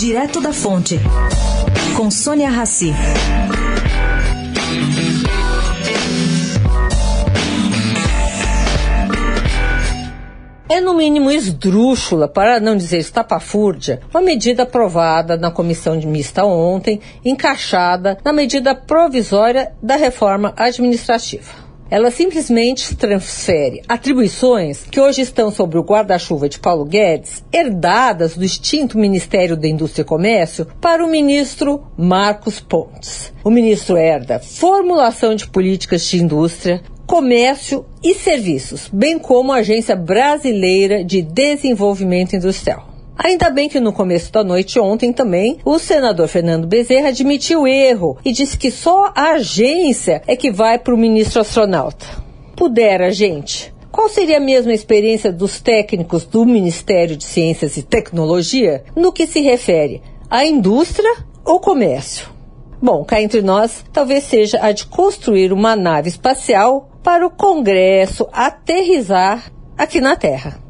Direto da Fonte, com Sônia Rassi. É no mínimo esdrúxula, para não dizer estapafúrdia, uma medida aprovada na comissão de mista ontem, encaixada na medida provisória da reforma administrativa. Ela simplesmente transfere atribuições que hoje estão sobre o guarda-chuva de Paulo Guedes, herdadas do extinto Ministério da Indústria e Comércio, para o ministro Marcos Pontes. O ministro herda formulação de políticas de indústria, comércio e serviços, bem como a Agência Brasileira de Desenvolvimento Industrial. Ainda bem que no começo da noite ontem também, o senador Fernando Bezerra admitiu erro e disse que só a agência é que vai para o ministro astronauta. Pudera, gente. Qual seria a mesma experiência dos técnicos do Ministério de Ciências e Tecnologia no que se refere à indústria ou comércio? Bom, cá entre nós, talvez seja a de construir uma nave espacial para o Congresso aterrizar aqui na Terra.